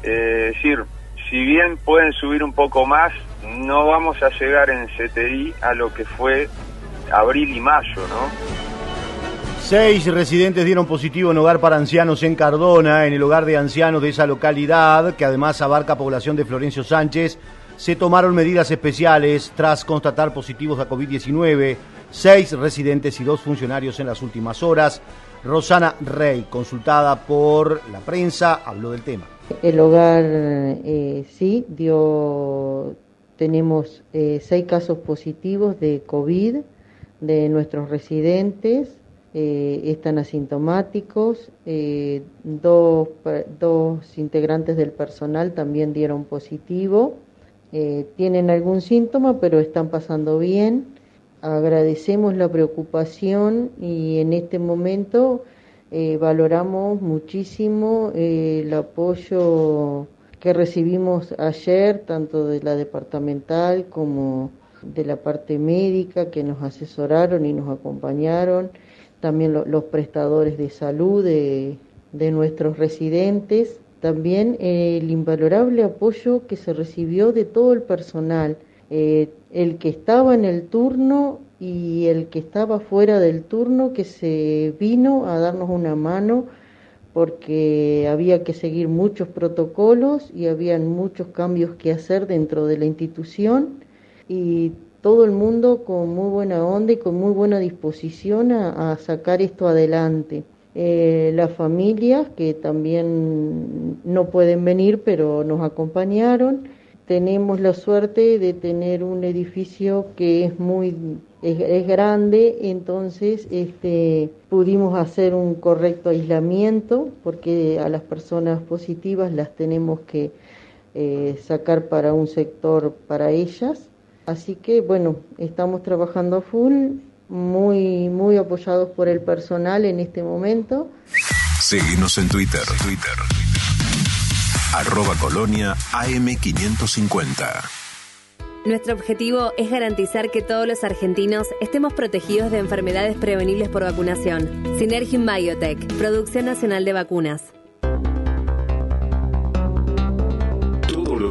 Eh, es decir, si bien pueden subir un poco más, no vamos a llegar en CTI a lo que fue abril y mayo, ¿no? Seis residentes dieron positivo en hogar para ancianos en Cardona, en el hogar de ancianos de esa localidad, que además abarca población de Florencio Sánchez. Se tomaron medidas especiales tras constatar positivos a COVID-19. Seis residentes y dos funcionarios en las últimas horas. Rosana Rey, consultada por la prensa, habló del tema. El hogar eh, sí dio, tenemos eh, seis casos positivos de COVID de nuestros residentes eh, están asintomáticos, eh, dos, dos, integrantes del personal también dieron positivo, eh, tienen algún síntoma pero están pasando bien, agradecemos la preocupación y en este momento valoramos muchísimo el apoyo que recibimos ayer, tanto de la departamental como de la parte médica que nos asesoraron y nos acompañaron también los prestadores de salud de, nuestros residentes, también el invalorable apoyo que se recibió de todo el personal, eh, el que estaba en el turno y el que estaba fuera del turno, que se vino a darnos una mano porque había que seguir muchos protocolos y habían muchos cambios que hacer dentro de la institución. Y todo el mundo con muy buena onda y con muy buena disposición a, sacar esto adelante. Eh, las familias que también no pueden venir pero nos acompañaron. Tenemos la suerte de tener un edificio que es muy es, grande, entonces este, pudimos hacer un correcto aislamiento porque a las personas positivas las tenemos que eh, sacar para un sector para ellas Así que bueno, estamos trabajando a full, muy, muy apoyados por el personal en este momento. Seguimos en Twitter, Twitter. Arroba Colonia AM550. Nuestro objetivo es garantizar que todos los argentinos estemos protegidos de enfermedades prevenibles por vacunación. Synergium Biotech, Producción Nacional de Vacunas.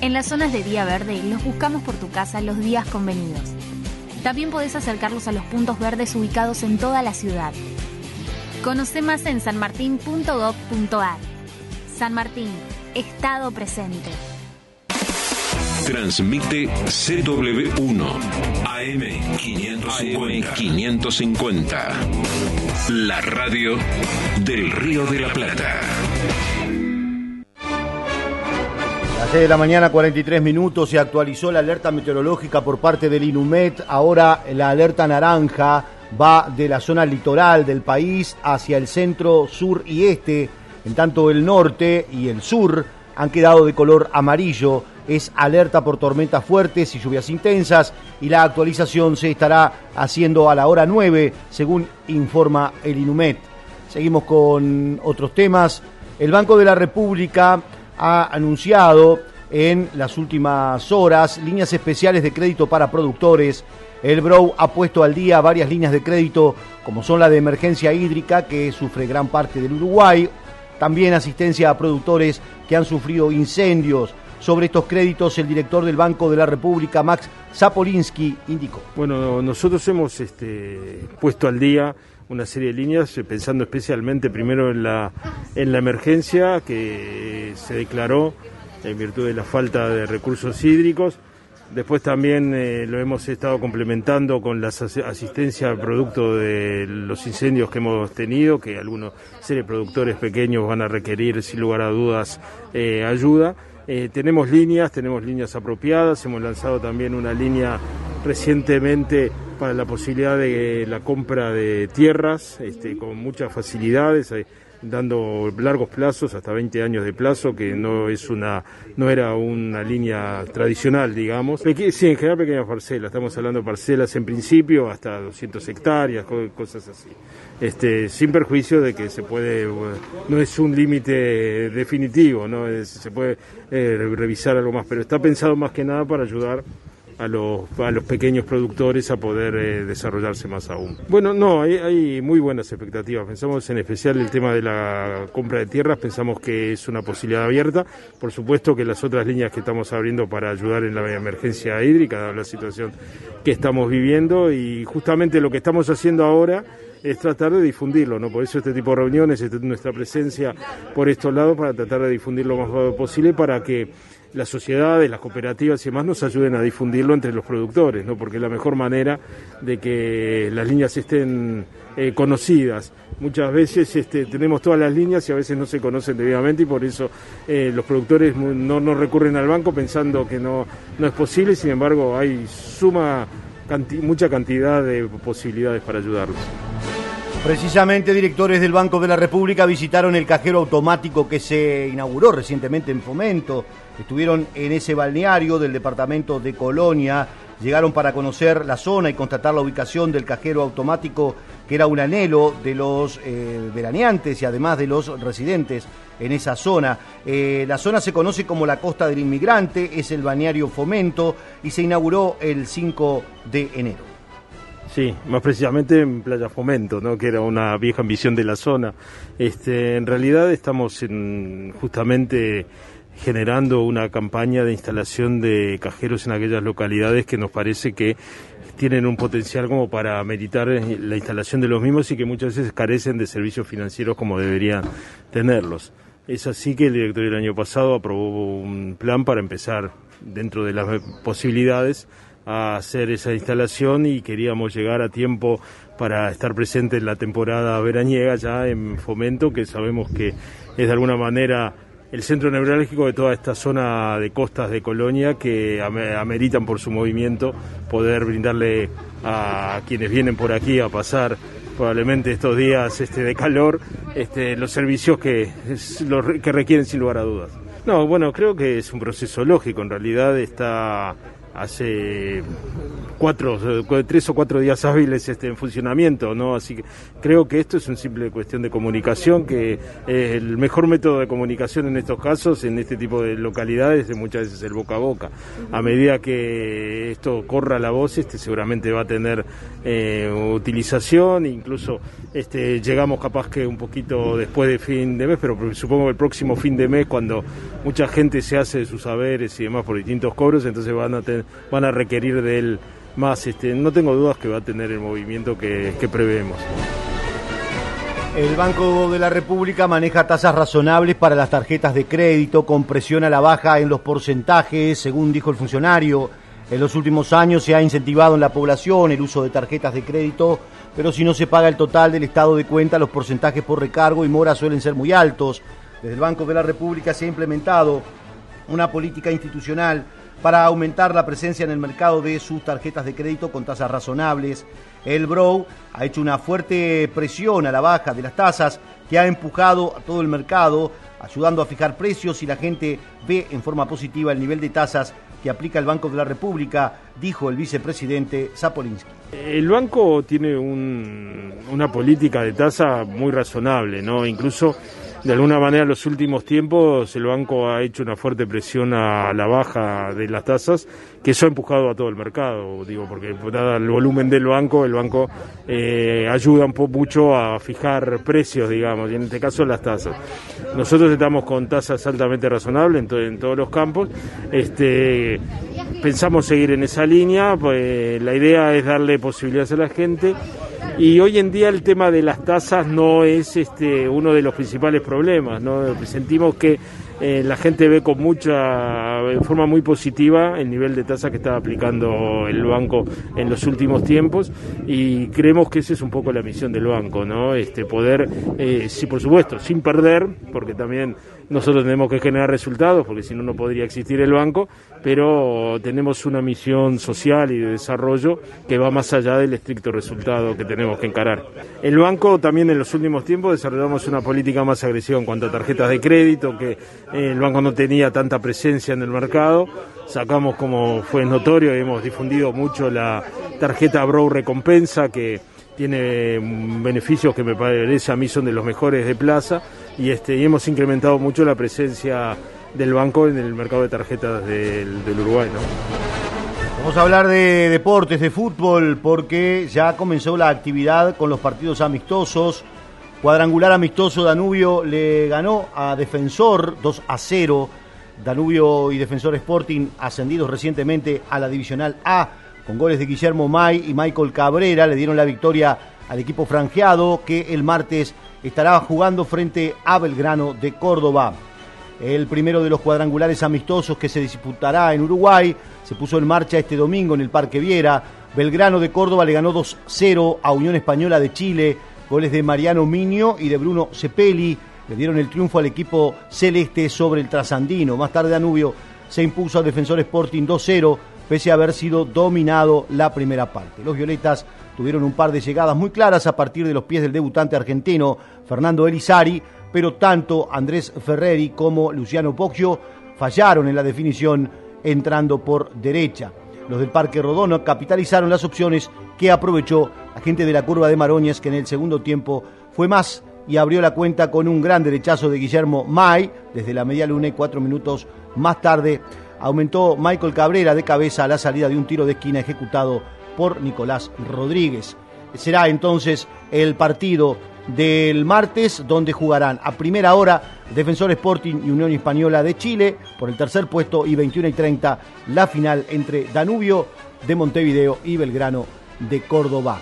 en las zonas de día verde los buscamos por tu casa los días convenidos. También podés acercarlos a los puntos verdes ubicados en toda la ciudad. Conoce más en sanmartin.gov.ar. San Martín, Estado presente. Transmite CW1 AM 550. 550. La radio del Río de la Plata. 6 de la mañana, 43 minutos, se actualizó la alerta meteorológica por parte del INUMET. Ahora la alerta naranja va de la zona litoral del país hacia el centro, sur y este. En tanto el norte y el sur han quedado de color amarillo. Es alerta por tormentas fuertes y lluvias intensas y la actualización se estará haciendo a la hora 9, según informa el INUMET. Seguimos con otros temas. El Banco de la República ha anunciado en las últimas horas líneas especiales de crédito para productores. El Brow ha puesto al día varias líneas de crédito, como son la de emergencia hídrica, que sufre gran parte del Uruguay, también asistencia a productores que han sufrido incendios. Sobre estos créditos, el director del Banco de la República, Max Zapolinsky, indicó. Bueno, nosotros hemos este, puesto al día una serie de líneas, eh, pensando especialmente primero en la, en la emergencia que se declaró en virtud de la falta de recursos hídricos. Después también eh, lo hemos estado complementando con la asistencia producto de los incendios que hemos tenido, que algunos seres productores pequeños van a requerir sin lugar a dudas eh, ayuda. tenemos líneas, tenemos líneas apropiadas, hemos lanzado también una línea recientemente para la posibilidad de la compra de tierras este, con muchas facilidades. dando largos plazos, hasta 20 años de plazo, que no es una, no era una línea tradicional, digamos. sí, en general pequeñas parcelas, estamos hablando de parcelas en principio hasta 200 hectáreas, cosas así. Este, sin perjuicio de que se puede, no es un límite definitivo, no se puede eh, revisar algo más, pero está pensado más que nada para ayudar a los, a los pequeños productores a poder eh, desarrollarse más aún. Bueno, no, hay, muy buenas expectativas. Pensamos en especial el tema de la compra de tierras, pensamos que es una posibilidad abierta. Por supuesto que las otras líneas que estamos abriendo para ayudar en la emergencia hídrica, dada la situación que estamos viviendo, y justamente lo que estamos haciendo ahora es tratar de difundirlo, ¿no? Por eso este tipo de reuniones, este, nuestra presencia por estos lados para tratar de difundir lo más posible para que las sociedades, las cooperativas y demás nos ayuden a difundirlo entre los productores, ¿no? porque es la mejor manera de que las líneas estén eh, conocidas. Muchas veces este, tenemos todas las líneas y a veces no se conocen debidamente y por eso eh, los productores no, recurren al banco pensando que no, no es posible, sin embargo hay suma mucha cantidad de posibilidades para ayudarlos. Precisamente, directores del Banco de la República visitaron el cajero automático que se inauguró recientemente en Fomento. Estuvieron en ese balneario del departamento de Colonia. Llegaron para conocer la zona y constatar la ubicación del cajero automático, que era un anhelo de los eh, veraneantes y además de los residentes en esa zona. Eh, la zona se conoce como la Costa del Inmigrante, es el balneario Fomento y se inauguró el 5 de enero. Sí, más precisamente en Playa Fomento, ¿no? que era una vieja ambición de la zona. Este, en realidad estamos en, justamente generando una campaña de instalación de cajeros en aquellas localidades que nos parece que tienen un potencial como para meditar la instalación de los mismos y que muchas veces carecen de servicios financieros como deberían tenerlos. Es así que el directorio el año pasado aprobó un plan para empezar dentro de las posibilidades a hacer esa instalación y queríamos llegar a tiempo para estar presente en la temporada veraniega ya en Fomento, que sabemos que es de alguna manera el centro neurálgico de toda esta zona de costas de Colonia que ameritan por su movimiento poder brindarle a quienes vienen por aquí a pasar probablemente estos días este, de calor este, los servicios que, que requieren sin lugar a dudas. No, bueno, creo que es un proceso lógico, en realidad está hace cuatro, tres o cuatro días hábiles este, en funcionamiento, ¿no? Así que creo que esto es una simple cuestión de comunicación, que es el mejor método de comunicación en estos casos, en este tipo de localidades, es muchas veces el boca a boca. A medida que esto corra la voz, este seguramente va a tener eh, utilización, incluso este, llegamos capaz que un poquito después de fin de mes, pero supongo que el próximo fin de mes, cuando mucha gente se hace de sus saberes y demás por distintos cobros, entonces van a tener van a requerir de él más. Este, no tengo dudas que va a tener el movimiento que, que preveemos. El Banco de la República maneja tasas razonables para las tarjetas de crédito con presión a la baja en los porcentajes, según dijo el funcionario. En los últimos años se ha incentivado en la población el uso de tarjetas de crédito, pero si no se paga el total del estado de cuenta, los porcentajes por recargo y mora suelen ser muy altos. Desde el Banco de la República se ha implementado una política institucional para aumentar la presencia en el mercado de sus tarjetas de crédito con tasas razonables. El Brow ha hecho una fuerte presión a la baja de las tasas que ha empujado a todo el mercado, ayudando a fijar precios y la gente ve en forma positiva el nivel de tasas que aplica el Banco de la República, dijo el vicepresidente Zapolinsky. El banco tiene una política de tasa muy razonable, ¿no? Incluso de alguna manera en los últimos tiempos el banco ha hecho una fuerte presión a la baja de las tasas, que eso ha empujado a todo el mercado, digo, porque dado el volumen del banco, el banco eh, ayuda un poco mucho a fijar precios, digamos, y en este caso las tasas. Nosotros estamos con tasas altamente razonables en, en todos los campos, este, pensamos seguir en esa línea, pues la idea es darle posibilidades a la gente y hoy en día el tema de las tasas no es este, uno de los principales problemas. ¿no? Sentimos que eh, la gente ve con mucha, de forma muy positiva el nivel de tasa que está aplicando el banco en los últimos tiempos y creemos que esa es un poco la misión del banco, ¿no? Este, poder, eh, sí, por supuesto, sin perder, porque también nosotros tenemos que generar resultados, porque si no, no podría existir el banco, pero tenemos una misión social y de desarrollo que va más allá del estricto resultado que tenemos que encarar. El banco también en los últimos tiempos desarrollamos una política más agresiva en cuanto a tarjetas de crédito, que el banco no tenía tanta presencia en el mercado. Sacamos, como fue notorio, hemos difundido mucho la tarjeta Brow Recompensa, que tiene beneficios que me parece a mí son de los mejores de plaza y, este, y hemos incrementado mucho la presencia del banco en el mercado de tarjetas del, Uruguay. Vamos a hablar de deportes, de fútbol, porque ya comenzó la actividad con los partidos amistosos. Cuadrangular amistoso, Danubio le ganó a Defensor 2 a 0. Danubio y Defensor Sporting ascendidos recientemente a la Divisional A con goles de Guillermo May y Michael Cabrera. Le dieron la victoria al equipo franjeado que el martes estará jugando frente a Belgrano de Córdoba. El primero de los cuadrangulares amistosos que se disputará en Uruguay se puso en marcha este domingo en el Parque Viera. Belgrano de Córdoba le ganó 2-0 a Unión Española de Chile. Goles de Mariano Miño y de Bruno Cepelli le dieron el triunfo al equipo celeste sobre el trasandino. Más tarde Danubio se impuso al Defensor Sporting 2-0 pese a haber sido dominado la primera parte. Los violetas tuvieron un par de llegadas muy claras a partir de los pies del debutante argentino Fernando Elizari, pero tanto Andrés Ferreri como Luciano Poggio fallaron en la definición entrando por derecha. Los del Parque Rodón capitalizaron las opciones que aprovechó la gente de la curva de Maroñas, que en el segundo tiempo fue más y abrió la cuenta con un gran derechazo de Guillermo May desde la media luna y cuatro minutos más tarde aumentó Michael Cabrera de cabeza a la salida de un tiro de esquina ejecutado por Nicolás Rodríguez. Será entonces el partido del martes donde jugarán a primera hora Defensor Sporting y Unión Española de Chile por el tercer puesto y 21 y 30 la final entre Danubio de Montevideo y Belgrano de Córdoba.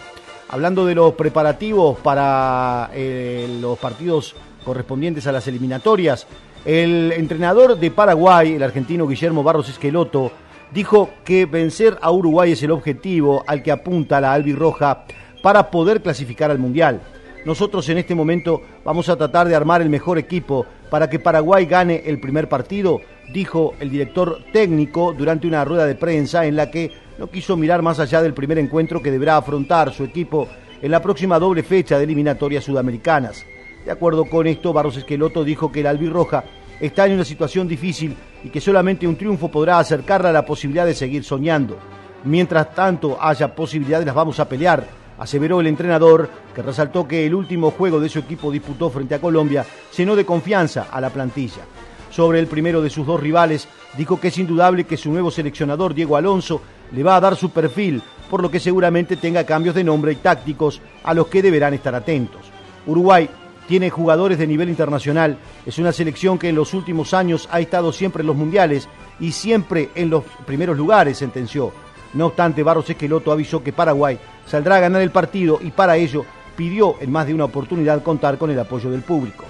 Hablando de los preparativos para eh, los partidos correspondientes a las eliminatorias, el entrenador de Paraguay, el argentino Guillermo Barros Esqueloto, dijo que vencer a Uruguay es el objetivo al que apunta la albirroja para poder clasificar al Mundial. Nosotros en este momento vamos a tratar de armar el mejor equipo para que Paraguay gane el primer partido, dijo el director técnico durante una rueda de prensa en la que no quiso mirar más allá del primer encuentro que deberá afrontar su equipo en la próxima doble fecha de eliminatorias sudamericanas. De acuerdo con esto, Barros Esqueloto dijo que el albirroja está en una situación difícil y que solamente un triunfo podrá acercarla a la posibilidad de seguir soñando. Mientras tanto haya posibilidades, las vamos a pelear, aseveró el entrenador, que resaltó que el último juego de su equipo disputó frente a Colombia llenó de confianza a la plantilla. Sobre el primero de sus dos rivales, dijo que es indudable que su nuevo seleccionador, Diego Alonso, le va a dar su perfil, por lo que seguramente tenga cambios de nombre y tácticos a los que deberán estar atentos. Uruguay tiene jugadores de nivel internacional, es una selección que en los últimos años ha estado siempre en los mundiales y siempre en los primeros lugares, sentenció. No obstante, Barros Esqueloto avisó que Paraguay saldrá a ganar el partido y para ello pidió en más de una oportunidad contar con el apoyo del público.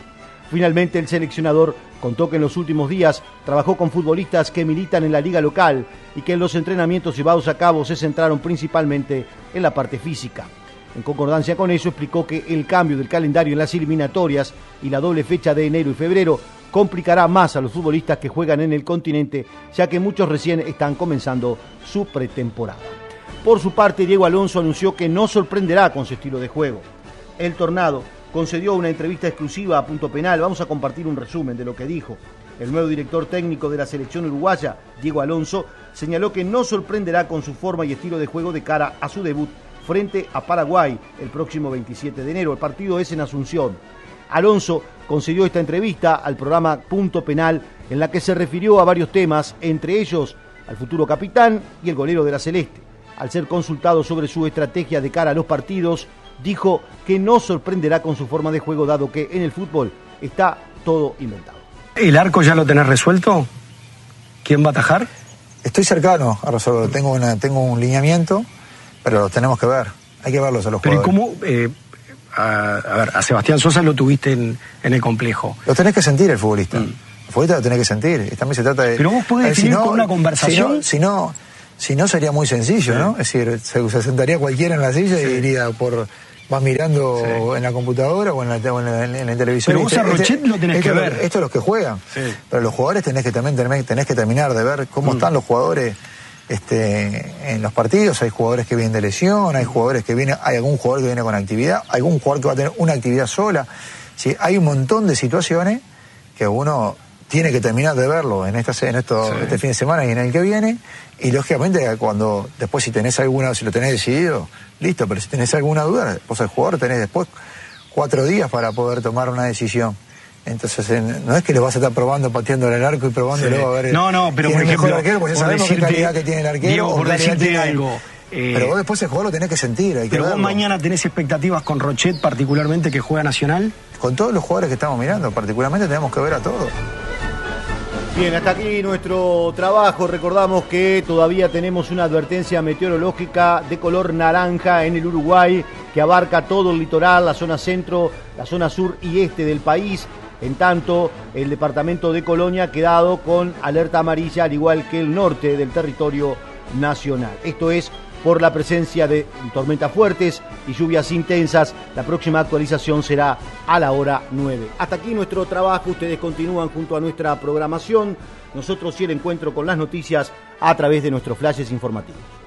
Finalmente, el seleccionador contó que en los últimos días trabajó con futbolistas que militan en la liga local y que en los entrenamientos llevados a cabo se centraron principalmente en la parte física. En concordancia con eso, explicó que el cambio del calendario en las eliminatorias y la doble fecha de enero y febrero complicará más a los futbolistas que juegan en el continente, ya que muchos recién están comenzando su pretemporada. Por su parte, Diego Alonso anunció que no sorprenderá con su estilo de juego. El Tornado concedió una entrevista exclusiva a Punto Penal. Vamos a compartir un resumen de lo que dijo. El nuevo director técnico de la selección uruguaya, Diego Alonso, señaló que no sorprenderá con su forma y estilo de juego de cara a su debut frente a Paraguay el próximo 27 de enero. El partido es en Asunción. Alonso concedió esta entrevista al programa Punto Penal en la que se refirió a varios temas, entre ellos al futuro capitán y el golero de la Celeste. Al ser consultado sobre su estrategia de cara a los partidos, dijo que no sorprenderá con su forma de juego dado que en el fútbol está todo inventado. ¿El arco ya lo tenés resuelto? ¿Quién va a atajar? Estoy cercano a resolverlo. Tengo, una, tengo un lineamiento pero los tenemos que ver. Hay que verlos a los pero jugadores. ¿cómo? eh, a, a ver, a Sebastián Sosa lo tuviste en, en el complejo. Lo tenés que sentir el futbolista. El futbolista lo tenés que sentir. También se trata de. Pero vos podés ver, definir con una conversación. Si no, si no, sería muy sencillo, ¿no? Es decir, se, se sentaría cualquiera en la silla y diría por. Vas mirando en la computadora o en la, o en la- en la televisión. Pero vos Este- a Rochet este- lo tenés que ver. Esto es los que juegan. Pero los jugadores tenés que también tenés, tenés que terminar de ver Mm. cómo están los jugadores este, en los partidos. Hay jugadores que vienen de lesión, hay jugadores que vienen, hay algún jugador que viene con actividad, algún jugador que va a tener una actividad sola. Sí, hay un montón de situaciones que uno tiene que terminar de verlo en esta en esto, este fin de semana y en el que viene. Y lógicamente cuando después si tenés alguna, si lo tenés decidido, listo, pero si tenés alguna duda, vos al jugador tenés después cuatro días para poder tomar una decisión. Entonces, en- no es que lo vas a estar probando, pateando el arco y probándolo Sí. a ver. No, no, pero por el mejor ejemplo, arquero, porque por sabemos qué decirte- calidad que tiene el arquero. Diego, por decirte algo, eh, pero vos después el jugador lo tenés que sentir, hay que Pero vos mañana tenés expectativas con Rochet, particularmente que juega Nacional. Con todos los jugadores que estamos mirando, particularmente tenemos que ver a todos. Bien, hasta aquí nuestro trabajo. Recordamos que todavía tenemos una advertencia meteorológica de color naranja en el Uruguay que abarca todo el litoral, la zona centro, la zona sur y este del país. En tanto, el departamento de Colonia ha quedado con alerta amarilla, al igual que el norte del territorio nacional. Esto es por la presencia de tormentas fuertes y lluvias intensas. La próxima actualización será a la hora 9. Hasta aquí nuestro trabajo. Ustedes continúan junto a nuestra programación. Nosotros sí el encuentro con las noticias a través de nuestros flashes informativos.